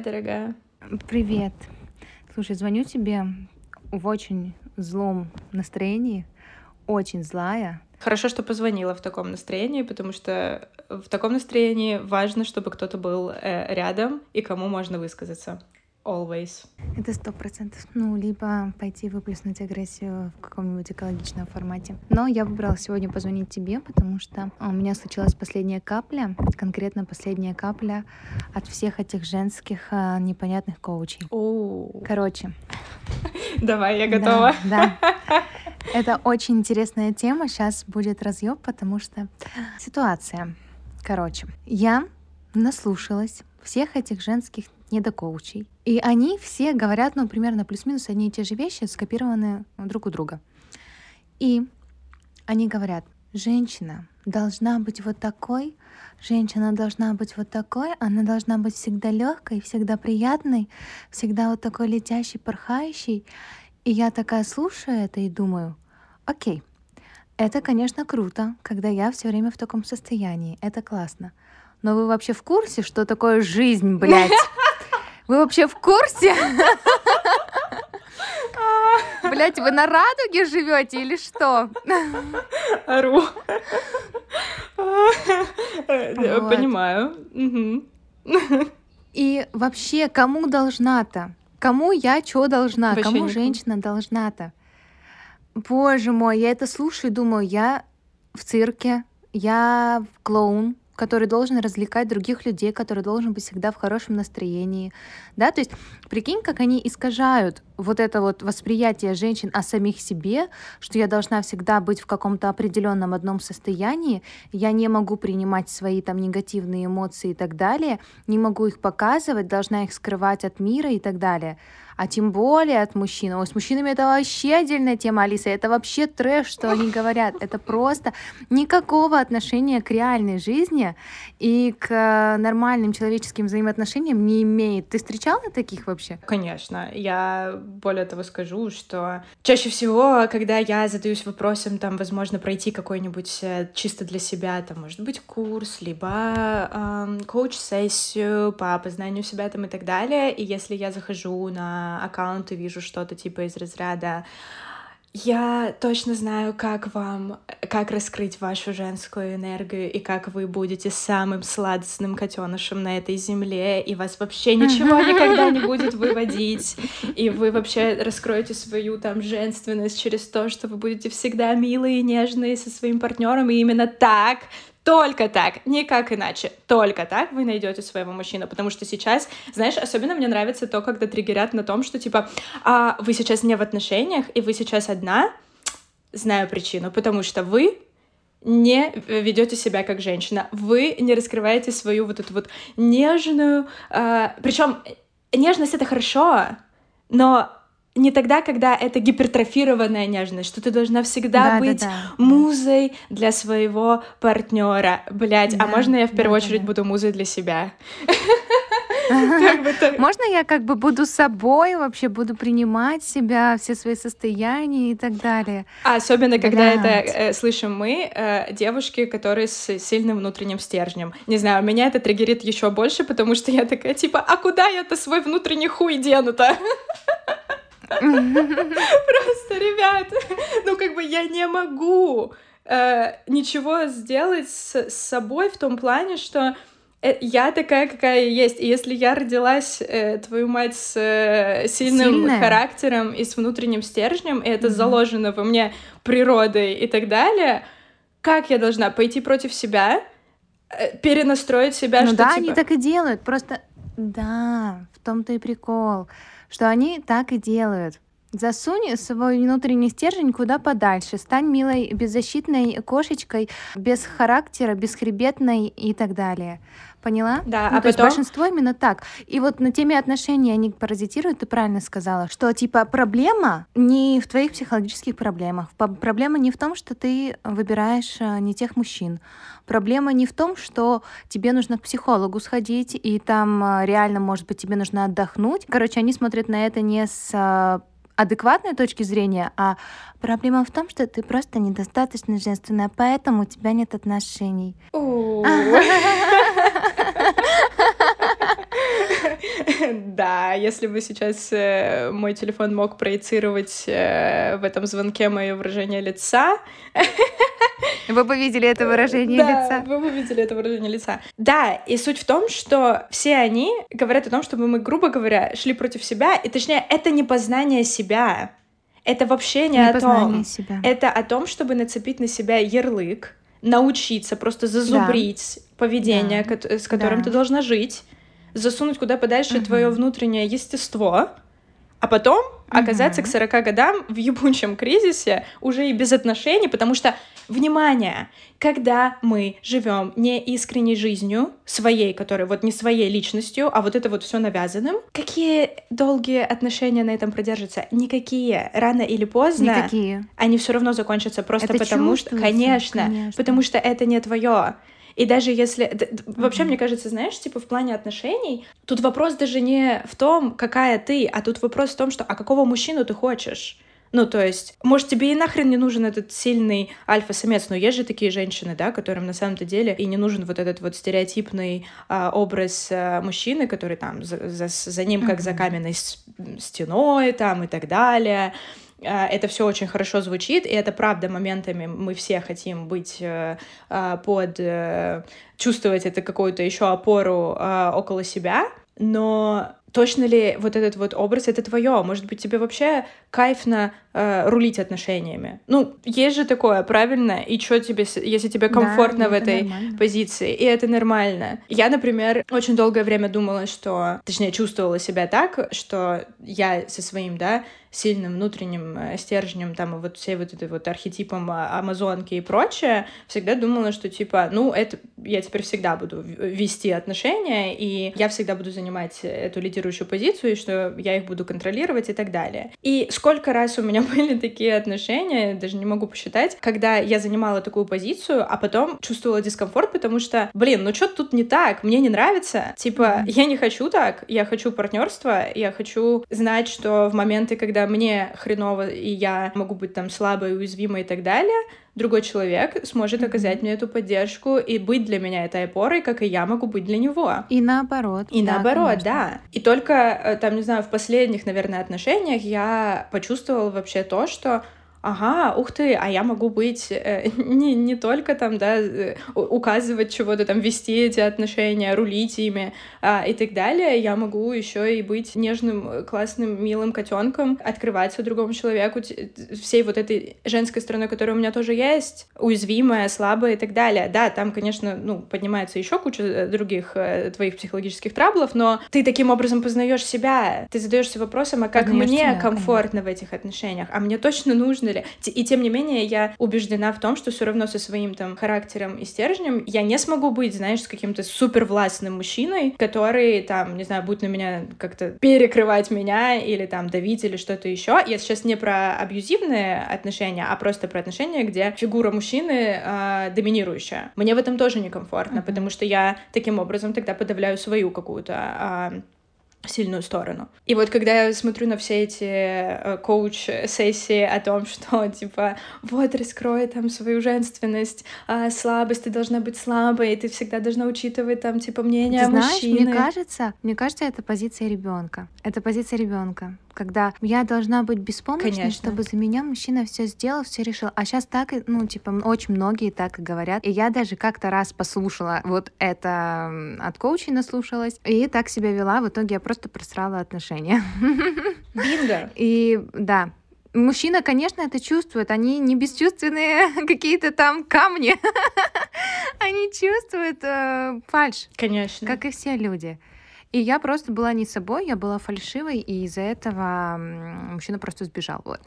Привет, дорогая. Привет. Слушай, звоню тебе в очень злом настроении, очень злая. Хорошо, что позвонила в таком настроении, потому что в таком настроении важно, чтобы кто-то был э, рядом и кому можно высказаться. Always. Это сто процентов. Ну, либо пойти выплеснуть агрессию в каком-нибудь экологичном формате. Но я выбрала сегодня позвонить тебе, потому что у меня случилась последняя капля, конкретно последняя капля от всех этих женских а, непонятных коучей. О. Короче. Давай, я готова. Да, да. Это очень интересная тема. Сейчас будет разъеб, потому что ситуация. Короче, я наслушалась всех этих женских недокоучей. И они все говорят, ну, примерно плюс-минус одни и те же вещи, скопированные друг у друга. И они говорят, женщина должна быть вот такой, женщина должна быть вот такой, она должна быть всегда легкой, всегда приятной, всегда вот такой летящей, порхающей. И я такая слушаю это и думаю, окей, это, конечно, круто, когда я все время в таком состоянии, это классно. Но вы вообще в курсе, что такое жизнь, блядь? Вы вообще в курсе? Блять, вы на радуге живете или что? Ору. Понимаю. И вообще, кому должна-то? Кому я что должна? Кому женщина должна-то? Боже мой, я это слушаю и думаю, я в цирке, я клоун, который должен развлекать других людей, который должен быть всегда в хорошем настроении, да, то есть прикинь, как они искажают вот это вот восприятие женщин о самих себе, что я должна всегда быть в каком-то определенном одном состоянии, я не могу принимать свои там негативные эмоции и так далее, не могу их показывать, должна их скрывать от мира и так далее а тем более от мужчин. Ой, с мужчинами это вообще отдельная тема, Алиса, это вообще трэш, что они говорят. Это просто никакого отношения к реальной жизни и к нормальным человеческим взаимоотношениям не имеет. Ты встречала таких вообще? Конечно. Я более того скажу, что чаще всего, когда я задаюсь вопросом, там, возможно, пройти какой-нибудь э, чисто для себя, там, может быть, курс, либо эм, коуч-сессию по познанию себя там и так далее, и если я захожу на аккаунт и вижу что-то типа из разряда я точно знаю, как вам, как раскрыть вашу женскую энергию и как вы будете самым сладостным котенышем на этой земле, и вас вообще ничего никогда не будет выводить, и вы вообще раскроете свою там женственность через то, что вы будете всегда милые и нежные со своим партнером, и именно так только так, никак иначе. Только так вы найдете своего мужчину. Потому что сейчас, знаешь, особенно мне нравится то, когда триггерят на том, что типа, а, вы сейчас не в отношениях, и вы сейчас одна. Знаю причину, потому что вы не ведете себя как женщина, вы не раскрываете свою вот эту вот нежную, э, причем нежность это хорошо, но не тогда, когда это гипертрофированная нежность, что ты должна всегда да, быть да, да. музой для своего партнера. Блять, да, а можно я в первую да, очередь да. буду музой для себя? Можно я как бы буду собой, вообще буду принимать себя, все свои состояния и так далее. А особенно, когда это э, слышим мы, э, девушки, которые с сильным внутренним стержнем. Не знаю, меня это триггерит еще больше, потому что я такая, типа, а куда я-то свой внутренний хуй дену-то? Просто, ребят, ну как бы я не могу э, ничего сделать с, собой в том плане, что э, я такая, какая есть. И если я родилась, э, твою мать, с э, сильным Сильная. характером и с внутренним стержнем, и это mm-hmm. заложено во мне природой и так далее, как я должна пойти против себя, э, перенастроить себя, ну что да, типа... они так и делают. Просто да, в том-то и прикол что они так и делают. Засунь свой внутренний стержень куда подальше. Стань милой, беззащитной кошечкой, без характера, бесхребетной и так далее. Поняла? Да, ну, а то потом... есть большинство именно так. И вот на теме отношений они паразитируют, ты правильно сказала, что типа проблема не в твоих психологических проблемах. Проблема не в том, что ты выбираешь э, не тех мужчин. Проблема не в том, что тебе нужно к психологу сходить, и там э, реально, может быть, тебе нужно отдохнуть. Короче, они смотрят на это не с э, адекватной точки зрения, а проблема в том, что ты просто недостаточно женственная, поэтому у тебя нет отношений. Да, если бы сейчас э, мой телефон мог проецировать э, в этом звонке мое выражение лица... Вы бы видели это выражение да, лица. вы бы видели это выражение лица. Да, и суть в том, что все они говорят о том, чтобы мы, грубо говоря, шли против себя, и точнее, это не познание себя. Это вообще не, не о том. Себя. Это о том, чтобы нацепить на себя ярлык, научиться просто зазубрить да. поведение, да. с которым да. ты должна жить, засунуть куда подальше угу. твое внутреннее естество, а потом оказаться угу. к 40 годам в ебучем кризисе уже и без отношений, потому что, внимание, когда мы живем не искренней жизнью, своей, которая вот не своей личностью, а вот это вот все навязанным, какие долгие отношения на этом продержатся? Никакие. Рано или поздно Никакие. они все равно закончатся просто это потому что, конечно, конечно, потому что это не твое. И даже если... Вообще, мне кажется, знаешь, типа в плане отношений, тут вопрос даже не в том, какая ты, а тут вопрос в том, что а какого мужчину ты хочешь? Ну, то есть, может, тебе и нахрен не нужен этот сильный альфа-самец, но есть же такие женщины, да, которым на самом-то деле и не нужен вот этот вот стереотипный а, образ а, мужчины, который там за, за, за ним как mm-hmm. за каменной стеной там и так далее. А, это все очень хорошо звучит, и это правда моментами мы все хотим быть э, а, под э, чувствовать это какую-то еще опору а, около себя, но точно ли вот этот вот образ это твое? Может быть, тебе вообще кайфно э, рулить отношениями? Ну, есть же такое, правильно? И что тебе, если тебе комфортно да, в этой нормально. позиции? И это нормально. Я, например, очень долгое время думала, что, точнее, чувствовала себя так, что я со своим, да, сильным внутренним э, стержнем, там, вот всей вот этой вот архетипом а, амазонки и прочее, всегда думала, что, типа, ну, это я теперь всегда буду вести отношения, и я всегда буду занимать эту лидирующую позицию, и что я их буду контролировать и так далее. И сколько раз у меня были такие отношения, даже не могу посчитать, когда я занимала такую позицию, а потом чувствовала дискомфорт, потому что, блин, ну что тут не так, мне не нравится, типа, я не хочу так, я хочу партнерства, я хочу знать, что в моменты, когда когда мне хреново, и я могу быть там слабой, уязвимой и так далее, другой человек сможет оказать мне эту поддержку и быть для меня этой опорой, как и я могу быть для него. И наоборот. И да, наоборот, конечно. да. И только, э, там, не знаю, в последних, наверное, отношениях я почувствовала вообще то, что ага, ух ты, а я могу быть э, не, не только там, да, э, указывать чего-то там, вести эти отношения, рулить ими э, и так далее, я могу еще и быть нежным, классным, милым котенком, открываться другому человеку, всей вот этой женской стороной, которая у меня тоже есть, уязвимая, слабая и так далее. Да, там, конечно, ну, поднимается еще куча э, других э, твоих психологических траблов, но ты таким образом познаешь себя, ты задаешься вопросом, а как Познаешь мне себя, комфортно конечно. в этих отношениях, а мне точно нужно ли. И тем не менее, я убеждена в том, что все равно со своим там характером и стержнем я не смогу быть, знаешь, с каким-то супер властным мужчиной, который там, не знаю, будет на меня как-то перекрывать меня или там давить или что-то еще. Я сейчас не про абьюзивные отношения, а просто про отношения, где фигура мужчины э, доминирующая. Мне в этом тоже некомфортно, mm-hmm. потому что я таким образом тогда подавляю свою какую-то э, сильную сторону. И вот когда я смотрю на все эти э, коуч-сессии о том, что, типа, вот, раскрой там свою женственность, а слабость, ты должна быть слабой, ты всегда должна учитывать там, типа, мнение ты знаешь, мужчины. мне кажется, мне кажется, это позиция ребенка. Это позиция ребенка когда я должна быть беспомощной, Конечно. чтобы за меня мужчина все сделал, все решил. А сейчас так, ну, типа, очень многие так и говорят. И я даже как-то раз послушала вот это от коучей наслушалась, и так себя вела. В итоге я просто просрала отношения. Бинго! И да, Мужчина, конечно, это чувствует. Они не бесчувственные какие-то там камни. Они чувствуют э, фальш. Конечно. Как и все люди. И я просто была не собой, я была фальшивой, и из-за этого мужчина просто сбежал. Вот.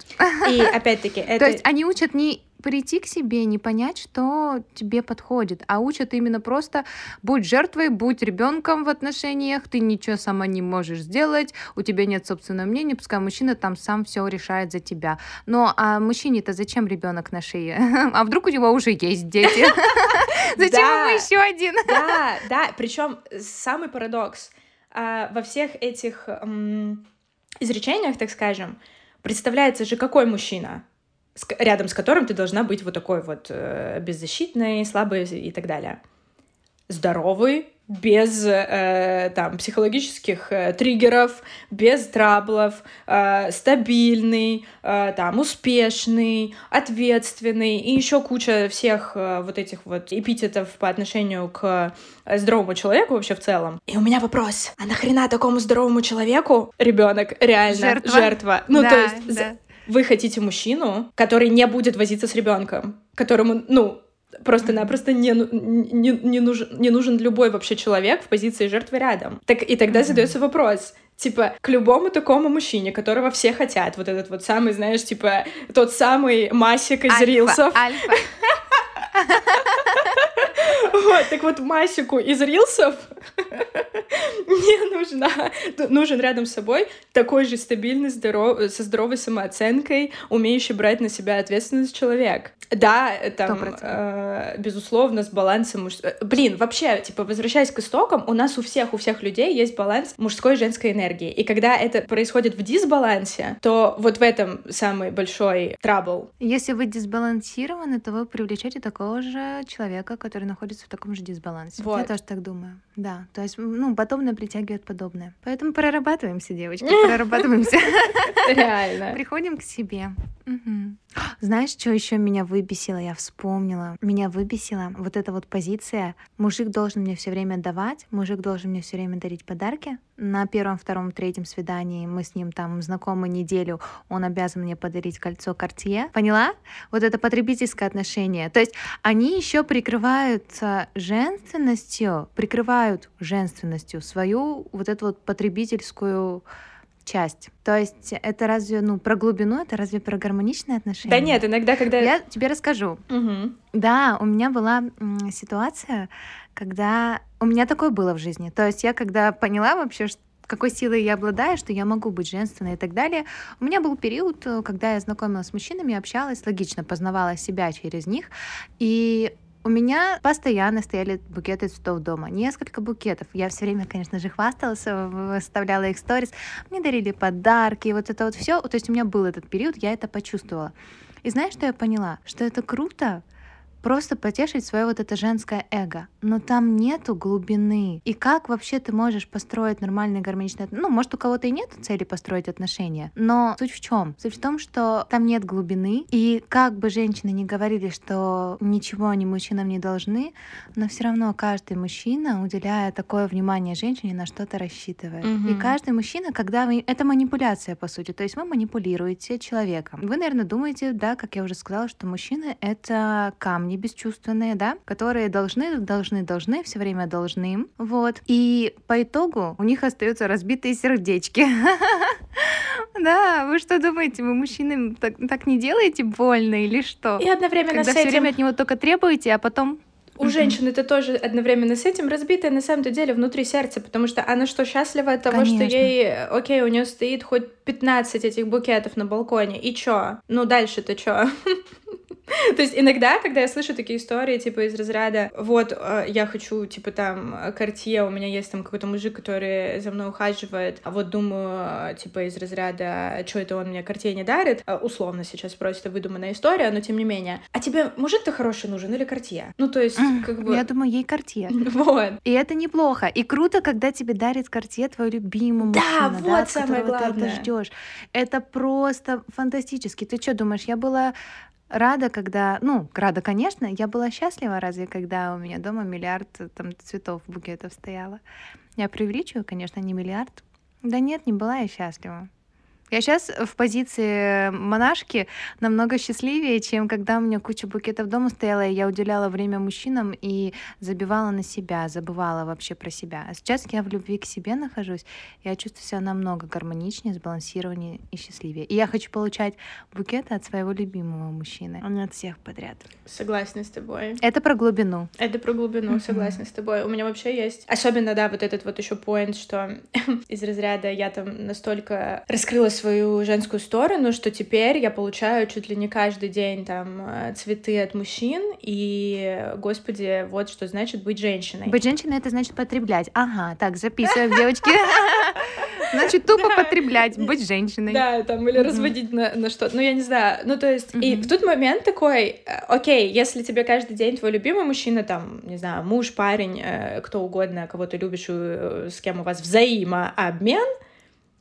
И опять-таки это... То есть они учат не прийти к себе, не понять, что тебе подходит, а учат именно просто будь жертвой, будь ребенком в отношениях, ты ничего сама не можешь сделать, у тебя нет собственного мнения, пускай мужчина там сам все решает за тебя. Но а мужчине-то зачем ребенок на шее? А вдруг у него уже есть дети? Зачем ему еще один? Да, да, причем самый парадокс — во всех этих изречениях, так скажем, представляется же какой мужчина, рядом с которым ты должна быть вот такой вот э, беззащитной, слабой и так далее. Здоровый, без э, там психологических э, триггеров, без траблов, э, стабильный, э, там успешный, ответственный и еще куча всех э, вот этих вот эпитетов по отношению к э, здоровому человеку вообще в целом. И у меня вопрос: а нахрена такому здоровому человеку ребенок реально жертва? жертва? Ну да, то есть да. вы хотите мужчину, который не будет возиться с ребенком, которому ну Просто-напросто не, не, не, нужен, не нужен любой вообще человек в позиции жертвы рядом. Так, и тогда mm-hmm. задается вопрос, Типа, к любому такому мужчине, которого все хотят, вот этот вот самый, знаешь, типа, тот самый Масик из альфа, рилсов. Альфа. Вот, так вот Масику из рилсов не нужна, нужен рядом с собой такой же стабильный, здоров, со здоровой самооценкой, умеющий брать на себя ответственность человек. Да, там, э, безусловно, с балансом муж... Э, блин, вообще, типа, возвращаясь к истокам, у нас у всех, у всех людей есть баланс мужской и женской энергии. И когда это происходит в дисбалансе, то вот в этом самый большой трабл. Если вы дисбалансированы, то вы привлечете такого же человека, который находится в таком же дисбалансе. Вот. Я тоже так думаю. Да, то есть, ну, подобное притягивает подобное. Поэтому прорабатываемся, девочки, прорабатываемся. Реально. Приходим к себе. Знаешь, что еще меня выбесило? Я вспомнила. Меня выбесила вот эта вот позиция. Мужик должен мне все время давать, мужик должен мне все время дарить подарки. На первом, втором, третьем свидании мы с ним там знакомы неделю, он обязан мне подарить кольцо Cartier. Поняла? Вот это потребительское отношение. То есть они еще прикрываются женственностью, прикрывают женственностью свою вот эту вот потребительскую часть. То есть это разве, ну, про глубину, это разве про гармоничные отношения? Да нет, иногда, когда... Я тебе расскажу. Угу. Да, у меня была ситуация, когда... У меня такое было в жизни. То есть я когда поняла вообще, что какой силой я обладаю, что я могу быть женственной и так далее. У меня был период, когда я знакомилась с мужчинами, общалась, логично познавала себя через них. И у меня постоянно стояли букеты цветов дома. Несколько букетов. Я все время, конечно же, хвасталась, выставляла их сторис. Мне дарили подарки, вот это вот все. То есть у меня был этот период, я это почувствовала. И знаешь, что я поняла? Что это круто, просто потешить свое вот это женское эго. Но там нету глубины. И как вообще ты можешь построить нормальные гармоничные отношения? Ну, может, у кого-то и нет цели построить отношения, но суть в чем? Суть в том, что там нет глубины, и как бы женщины не говорили, что ничего они мужчинам не должны, но все равно каждый мужчина, уделяя такое внимание женщине, на что-то рассчитывает. Угу. И каждый мужчина, когда вы... Это манипуляция, по сути. То есть вы манипулируете человеком. Вы, наверное, думаете, да, как я уже сказала, что мужчины — это камни они бесчувственные, да, которые должны, должны, должны, все время должны, вот. И по итогу у них остаются разбитые сердечки. Да, вы что думаете, вы мужчинам так, так не делаете больно или что? И одновременно Когда с этим... все время от него только требуете, а потом у женщины это тоже одновременно с этим разбитое на самом-то деле внутри сердца, потому что она что, счастлива от того, Конечно. что ей, окей, у нее стоит хоть 15 этих букетов на балконе, и чё? Ну дальше-то чё? То есть иногда, когда я слышу такие истории, типа из разряда, вот, э, я хочу, типа, там, картье, у меня есть там какой-то мужик, который за мной ухаживает, а вот думаю, типа, из разряда, что это он мне картье не дарит, э, условно сейчас просто выдуманная история, но тем не менее. А тебе мужик-то хороший нужен или картье? Ну, то есть, как бы... Я думаю, ей картье. Вот. И это неплохо. И круто, когда тебе дарит картье твой любимый мужчина, да, вот да, самое главное. ты ждешь. Это просто фантастически. Ты что думаешь, я была рада, когда, ну, рада, конечно, я была счастлива разве, когда у меня дома миллиард там цветов, букетов стояло. Я преувеличиваю, конечно, не миллиард. Да нет, не была я счастлива. Я сейчас в позиции монашки намного счастливее, чем когда у меня куча букетов дома стояла, и я уделяла время мужчинам и забивала на себя, забывала вообще про себя. А сейчас я в любви к себе нахожусь, я чувствую себя намного гармоничнее, сбалансированнее и счастливее. И я хочу получать букеты от своего любимого мужчины, а не от всех подряд. Согласна с тобой. Это про глубину. Это про глубину, согласна с тобой. У меня вообще есть... Особенно, да, вот этот вот еще поинт, что из разряда я там настолько раскрылась свою женскую сторону, что теперь я получаю чуть ли не каждый день там э, цветы от мужчин, и, господи, вот что значит быть женщиной. Быть женщиной — это значит потреблять. Ага, так, записываем, девочки. Значит, тупо потреблять, быть женщиной. Да, там, или разводить на, на что-то. Ну, я не знаю. Ну, то есть, и в тот момент такой, э, окей, если тебе каждый день твой любимый мужчина, там, не знаю, муж, парень, э, кто угодно, кого ты любишь, э, с кем у вас взаимообмен,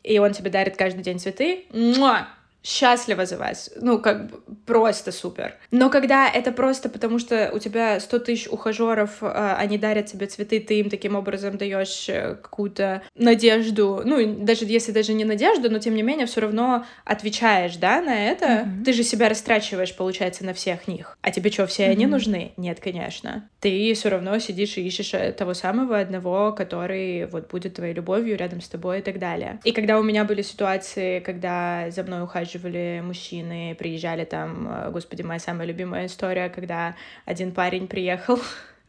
и он тебе дарит каждый день цветы, муа, счастлива за вас. Ну, как бы просто супер. Но когда это просто потому, что у тебя 100 тысяч ухажеров, а, они дарят тебе цветы, ты им таким образом даешь э, какую-то надежду, ну, даже если даже не надежду, но тем не менее все равно отвечаешь, да, на это. Mm-hmm. Ты же себя растрачиваешь, получается, на всех них. А тебе что, все mm-hmm. они нужны? Нет, конечно. Ты все равно сидишь и ищешь э, того самого одного, который вот будет твоей любовью рядом с тобой и так далее. И когда у меня были ситуации, когда за мной ухаживали ухаживали мужчины, приезжали там, э, господи, моя самая любимая история, когда один парень приехал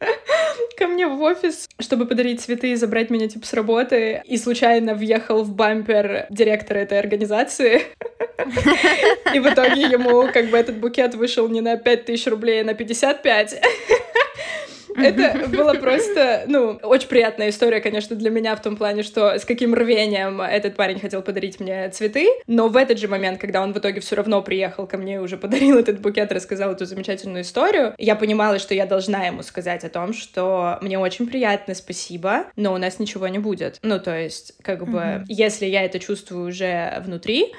ко мне в офис, чтобы подарить цветы и забрать меня, типа, с работы, и случайно въехал в бампер директора этой организации. И в итоге ему, как бы, этот букет вышел не на 5 тысяч рублей, а на 55. Это было просто, ну, очень приятная история, конечно, для меня в том плане, что с каким рвением этот парень хотел подарить мне цветы, но в этот же момент, когда он в итоге все равно приехал ко мне и уже подарил этот букет, рассказал эту замечательную историю, я понимала, что я должна ему сказать о том, что мне очень приятно, спасибо, но у нас ничего не будет. Ну, то есть, как бы, mm-hmm. если я это чувствую уже внутри,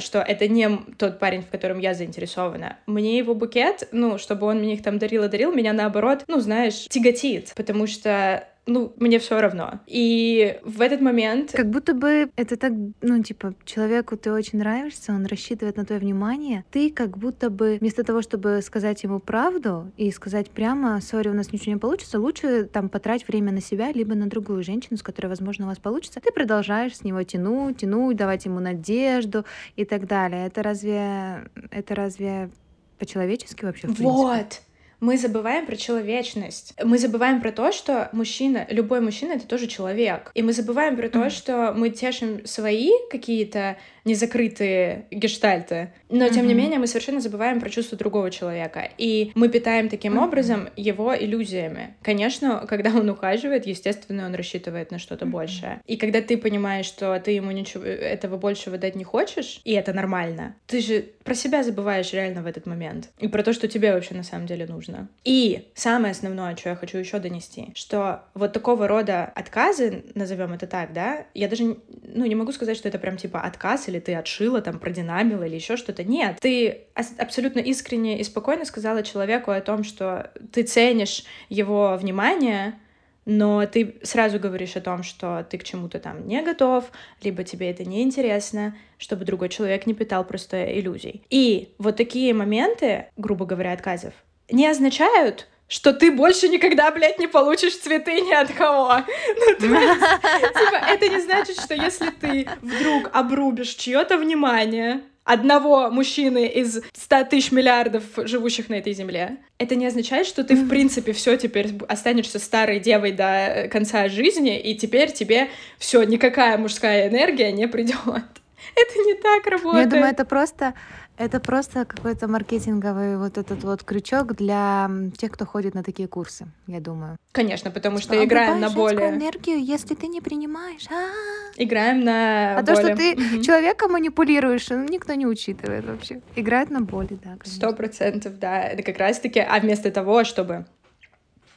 что это не тот парень, в котором я заинтересована. Мне его букет, ну, чтобы он мне их там дарил и дарил, меня наоборот, ну, знаешь, тяготит, потому что ну, мне все равно. И в этот момент... Как будто бы это так, ну, типа, человеку ты очень нравишься, он рассчитывает на твое внимание, ты как будто бы вместо того, чтобы сказать ему правду и сказать прямо, сори, у нас ничего не получится, лучше там потратить время на себя, либо на другую женщину, с которой, возможно, у вас получится, ты продолжаешь с него тянуть, тянуть, давать ему надежду и так далее. Это разве... Это разве по-человечески вообще, в принципе? Вот! Мы забываем про человечность. Мы забываем про то, что мужчина, любой мужчина — это тоже человек. И мы забываем про то, что мы тешим свои какие-то незакрытые гештальты, но тем не менее мы совершенно забываем про чувство другого человека. И мы питаем таким образом его иллюзиями. Конечно, когда он ухаживает, естественно, он рассчитывает на что-то большее. И когда ты понимаешь, что ты ему ничего этого большего дать не хочешь, и это нормально, ты же про себя забываешь реально в этот момент. И про то, что тебе вообще на самом деле нужно. И самое основное, что я хочу еще донести, что вот такого рода отказы, назовем это так, да, я даже, ну, не могу сказать, что это прям типа отказ или или ты отшила, там, продинамила или еще что-то. Нет, ты абсолютно искренне и спокойно сказала человеку о том, что ты ценишь его внимание, но ты сразу говоришь о том, что ты к чему-то там не готов, либо тебе это не интересно, чтобы другой человек не питал просто иллюзий. И вот такие моменты, грубо говоря, отказов, не означают, что ты больше никогда, блядь, не получишь цветы ни от кого. Ну, то есть, типа, это не значит, что если ты вдруг обрубишь чье-то внимание, одного мужчины из 100 тысяч миллиардов живущих на этой земле. Это не означает, что ты, в принципе, все теперь останешься старой девой до конца жизни, и теперь тебе все, никакая мужская энергия не придет. Это не так работает. Я думаю, это просто это просто какой-то маркетинговый вот этот вот крючок для тех, кто ходит на такие курсы, я думаю. Конечно, потому что, что играем на более... энергию, если ты не принимаешь. А-а-а. Играем на А более... то, что ты угу. человека манипулируешь, ну, никто не учитывает вообще. Играют на боли, да, Сто процентов, да. Это как раз-таки, а вместо того, чтобы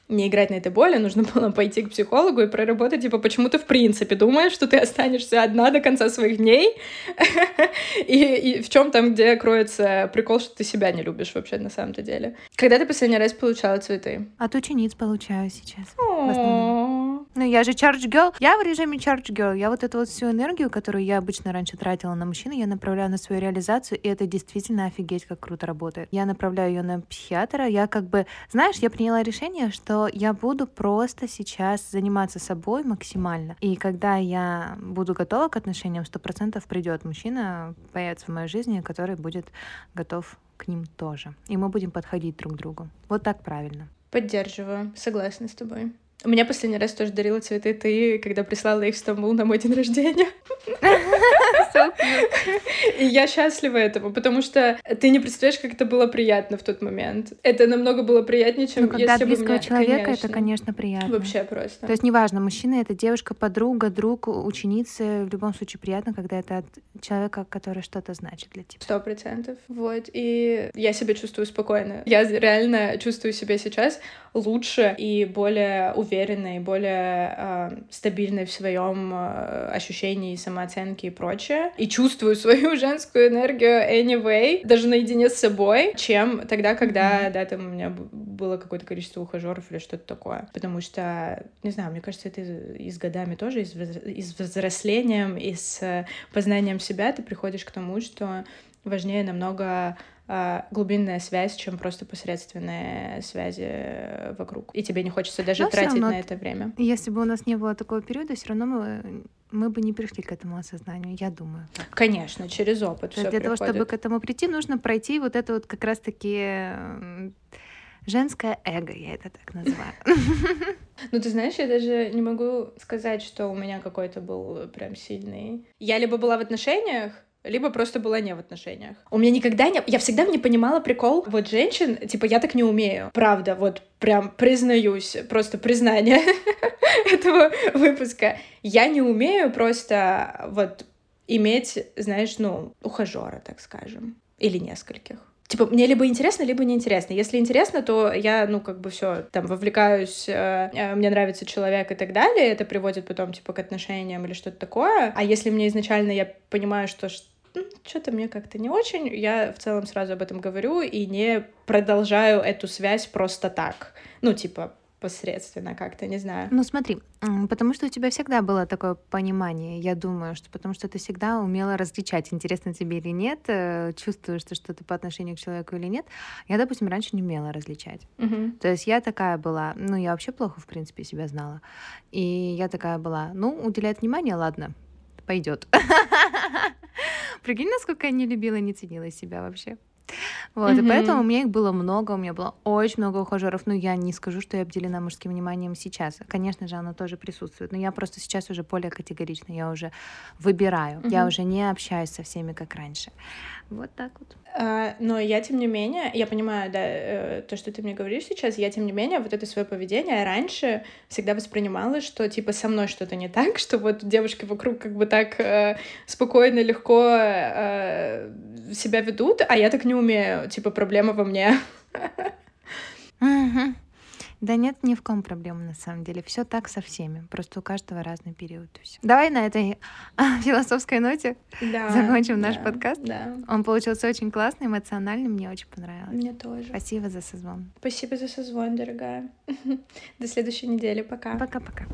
не играть на этой боли, нужно было пойти к психологу и проработать, типа, почему ты в принципе думаешь, что ты останешься одна до конца своих дней, и, и в чем там, где кроется прикол, что ты себя не любишь вообще на самом-то деле. Когда ты последний раз получала цветы? От учениц получаю сейчас. Ну, я же charge girl. Я в режиме charge girl. Я вот эту вот всю энергию, которую я обычно раньше тратила на мужчин, я направляю на свою реализацию, и это действительно офигеть, как круто работает. Я направляю ее на психиатра. Я как бы, знаешь, я приняла решение, что я буду просто сейчас заниматься собой максимально. И когда я буду готова к отношениям, сто процентов придет мужчина, появится в моей жизни, который будет готов к ним тоже. И мы будем подходить друг к другу. Вот так правильно. Поддерживаю, согласна с тобой. Мне последний раз тоже дарила цветы ты, когда прислала их в Стамбул на мой день рождения. И я счастлива этому, потому что ты не представляешь, как это было приятно в тот момент. Это намного было приятнее, чем ну, когда если бы близкого человека, конечно. это, конечно, приятно. Вообще просто. То есть неважно, мужчина — это девушка, подруга, друг, ученица. В любом случае приятно, когда это от человека, который что-то значит для тебя. Сто процентов. Вот. И я себя чувствую спокойно. Я реально чувствую себя сейчас лучше и более уверенной, и более э, стабильной в своем э, ощущении самооценки и прочее. И чувствую свою женскую энергию anyway, даже наедине с собой, чем тогда, когда, mm-hmm. да, там у меня было какое-то количество ухажеров или что-то такое. Потому что, не знаю, мне кажется, это и с годами тоже, и с, и с взрослением, и с э, познанием себя ты приходишь к тому, что важнее намного глубинная связь, чем просто посредственные связи э, вокруг. И тебе не хочется даже Но тратить равно, на это время. Если бы у нас не было такого периода, все равно мы мы бы не пришли к этому осознанию, я думаю. Так. Конечно, через опыт. Для приходит. того, чтобы к этому прийти, нужно пройти вот это вот как раз-таки женское эго, я это так называю. Ну, ты знаешь, я даже не могу сказать, что у меня какой-то был прям сильный. Я либо была в отношениях, либо просто была не в отношениях. У меня никогда не... Я всегда не понимала прикол вот женщин, типа, я так не умею. Правда, вот прям признаюсь, просто признание этого выпуска. Я не умею просто вот иметь, знаешь, ну, ухажера, так скажем, или нескольких. Типа, мне либо интересно, либо неинтересно. Если интересно, то я, ну, как бы все там вовлекаюсь, э, э, мне нравится человек и так далее. Это приводит потом, типа, к отношениям или что-то такое. А если мне изначально я понимаю, что ну, что-то мне как-то не очень, я в целом сразу об этом говорю и не продолжаю эту связь просто так. Ну, типа, посредственно как-то, не знаю. Ну смотри, потому что у тебя всегда было такое понимание, я думаю, что потому что ты всегда умела различать, интересно тебе или нет, э, чувствуешь ты что-то по отношению к человеку или нет. Я, допустим, раньше не умела различать. Угу. То есть я такая была, ну я вообще плохо, в принципе, себя знала. И я такая была, ну, уделяет внимание, ладно, пойдет. Прикинь, насколько я не любила, не ценила себя вообще. Вот, mm-hmm. и поэтому у меня их было много, у меня было очень много ухажеров. Ну, я не скажу, что я обделена мужским вниманием сейчас. Конечно же, оно тоже присутствует. Но я просто сейчас уже более категорична, я уже выбираю, mm-hmm. я уже не общаюсь со всеми, как раньше. Вот так вот. А, но я, тем не менее, я понимаю, да, э, то, что ты мне говоришь сейчас, я, тем не менее, вот это свое поведение раньше всегда воспринимала, что, типа, со мной что-то не так, что вот девушки вокруг как бы так э, спокойно, легко э, себя ведут, а я так не умею, типа, проблема во мне. Mm-hmm. Да нет ни в ком проблем на самом деле. Все так со всеми. Просто у каждого разный период. Давай на этой философской ноте да, закончим да, наш подкаст. Да. Он получился очень классный, эмоциональный. Мне очень понравилось. Мне тоже. Спасибо за созвон. Спасибо за созвон, дорогая. До следующей недели. Пока. Пока-пока.